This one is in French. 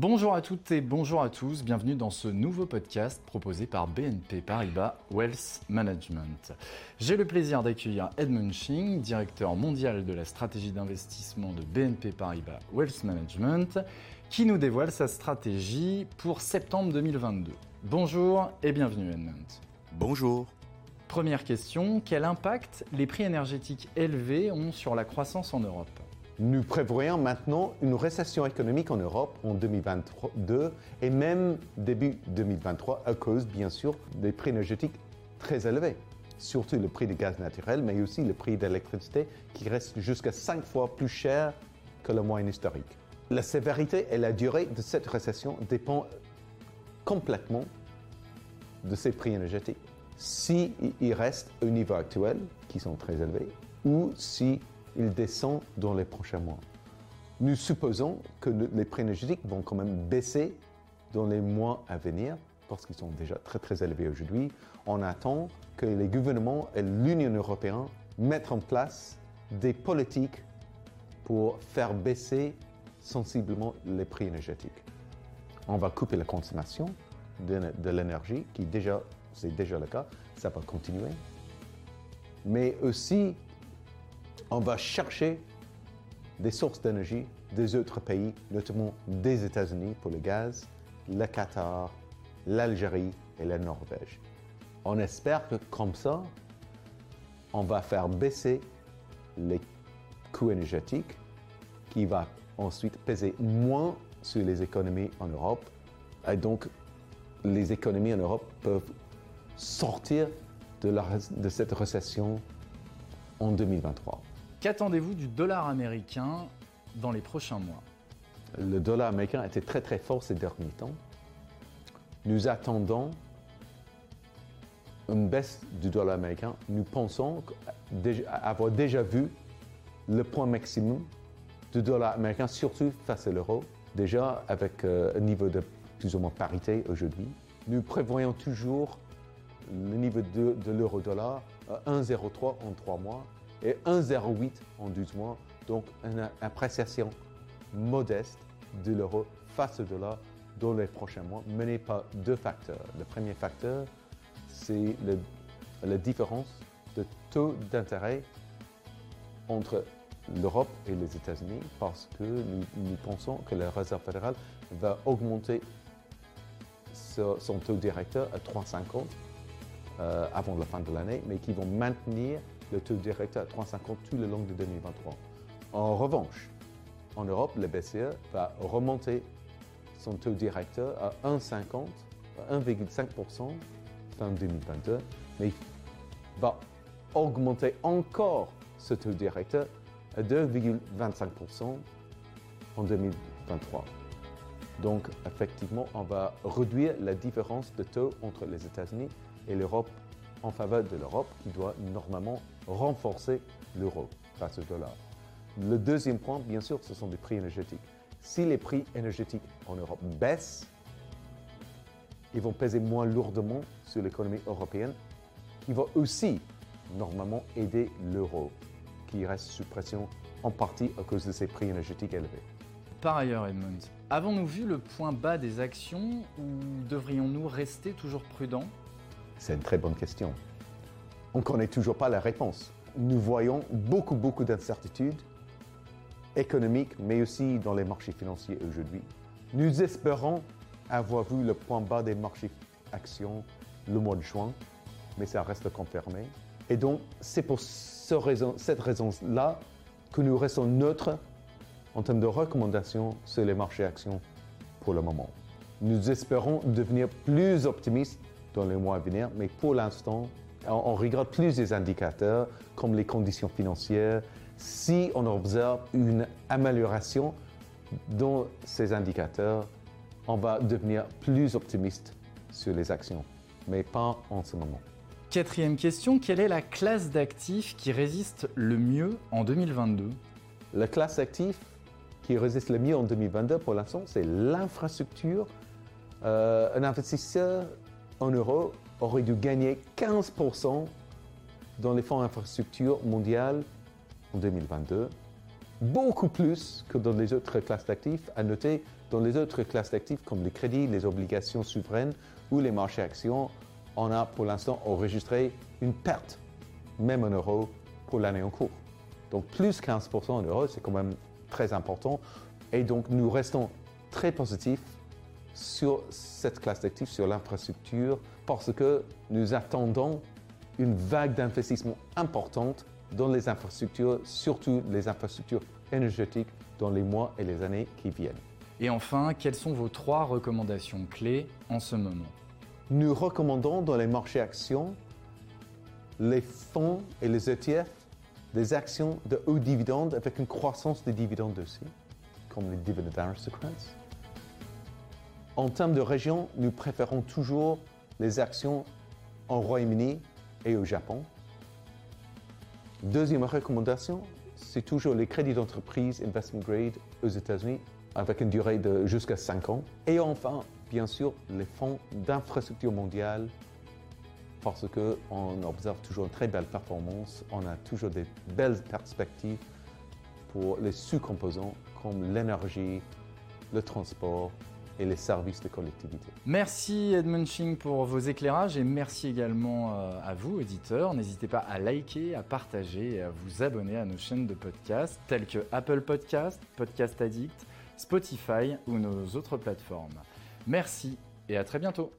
Bonjour à toutes et bonjour à tous, bienvenue dans ce nouveau podcast proposé par BNP Paribas Wealth Management. J'ai le plaisir d'accueillir Edmund Ching, directeur mondial de la stratégie d'investissement de BNP Paribas Wealth Management, qui nous dévoile sa stratégie pour septembre 2022. Bonjour et bienvenue Edmund. Bonjour. Première question, quel impact les prix énergétiques élevés ont sur la croissance en Europe? Nous prévoyons maintenant une récession économique en Europe en 2022 et même début 2023 à cause, bien sûr, des prix énergétiques très élevés. Surtout le prix du gaz naturel, mais aussi le prix de l'électricité qui reste jusqu'à 5 fois plus cher que la moyenne historique. La sévérité et la durée de cette récession dépendent complètement de ces prix énergétiques. Si ils restent au niveau actuel, qui sont très élevés, ou si il descend dans les prochains mois. Nous supposons que les prix énergétiques vont quand même baisser dans les mois à venir parce qu'ils sont déjà très très élevés aujourd'hui. On attend que les gouvernements et l'Union européenne mettent en place des politiques pour faire baisser sensiblement les prix énergétiques. On va couper la consommation de, l'énergie, qui déjà, c'est déjà le cas, ça va continuer. Mais aussi, on va chercher des sources d'énergie des autres pays, notamment des États-Unis pour le gaz, le Qatar, l'Algérie et la Norvège. On espère que comme ça, on va faire baisser les coûts énergétiques qui va ensuite peser moins sur les économies en Europe. Et donc, les économies en Europe peuvent sortir de, de cette récession en 2023. Qu'attendez-vous du dollar américain dans les prochains mois? Le dollar américain était très très fort ces derniers temps. Nous attendons une baisse du dollar américain. Nous pensons avoir déjà vu le point maximum du dollar américain, surtout face à l'euro, déjà avec euh, un niveau de plus ou moins parité aujourd'hui. Nous prévoyons toujours le niveau de, de l'euro-dollar à 1,03 en trois mois et 1,08 en 12 mois. Donc une appréciation modeste de l'euro face au dollar dans les prochains mois, menée par deux facteurs. Le premier facteur, c'est la différence de taux d'intérêt entre l'Europe et les États-Unis parce que nous, pensons que la Réserve fédérale va augmenter son taux directeur à 3,50 euh, avant la fin de l'année, mais qui vont maintenir le taux directeur à 3,50 tout le long de 2023. En revanche, en Europe, le BCE va remonter son taux directeur à 1,50, 1,5% fin 2022, mais il va augmenter encore ce taux directeur à 2,25% en 2023. Donc, effectivement, on va réduire la différence de taux entre les États-Unis et l'Europe en faveur de l'Europe qui doit normalement renforcer l'euro face au dollar. Le deuxième point, bien sûr, ce sont les prix énergétiques. Si les prix énergétiques en Europe baissent, ils vont peser moins lourdement sur l'économie européenne, qui va aussi normalement aider l'euro, qui reste sous pression en partie à cause de ces prix énergétiques élevés. Par ailleurs, Edmund, avons-nous vu le point bas des actions ou devrions-nous rester toujours prudents? C'est une très bonne question. On ne connaît toujours pas la réponse. Nous voyons beaucoup, beaucoup d'incertitudes économiques, mais aussi dans les marchés financiers aujourd'hui. Nous espérons avoir vu le point bas des marchés actions le mois de juin, mais ça reste confirmé. Et donc, c'est pour cette raison-là que nous restons neutres en termes de recommandations sur les marchés actions pour le moment. Nous espérons devenir plus optimistes dans les mois à venir, mais pour l'instant, on, regarde plus les indicateurs comme les conditions financières. Si on observe une amélioration dans ces indicateurs, on va devenir plus optimiste sur les actions, mais pas en ce moment. Quatrième question, quelle est la classe d'actifs qui résiste le mieux en 2022 La classe d'actifs qui résiste le mieux en 2022 pour l'instant, c'est l'infrastructure. Euh, un investisseur en euros aurait dû gagner 15% dans les fonds infrastructures mondiales en 2022. beaucoup plus que dans les autres classes d'actifs. À noter, dans les autres classes d'actifs comme les crédits, les obligations souveraines ou les marchés actions, on a pour l'instant enregistré une perte, même en euros, pour l'année en cours. Donc plus 15% en euros, c'est quand même très important. Et donc nous restons très positifs sur cette classe d'actifs, sur l'infrastructure, parce que nous attendons une vague d'investissement importante dans les infrastructures, surtout les infrastructures énergétiques, dans les mois et les années qui viennent. Et enfin, quelles sont vos trois recommandations clés en ce moment? Nous recommandons dans les marchés actions les fonds et les ETF des actions de haut dividende avec une croissance des dividendes aussi, comme les dividend aristocrats. En termes de région, nous préférons toujours les actions en Royaume-Uni et au Japon. Deuxième recommandation, c'est toujours les crédits d'entreprise investment grade aux États-Unis avec une durée de jusqu'à 5 ans. Et enfin, bien sûr, les fonds d'infrastructure mondiale parce qu'on observe toujours une très belle performance, on a toujours des belles perspectives pour les sous-composants comme l'énergie, le transport et les services de collectivité. Merci Edmund Ching pour vos éclairages et merci également euh, à vous, auditeurs. N'hésitez pas à liker, à partager et à vous abonner à nos chaînes de podcasts telles que Apple Podcast, Podcast Addict, Spotify ou nos autres plateformes. Merci et à très bientôt.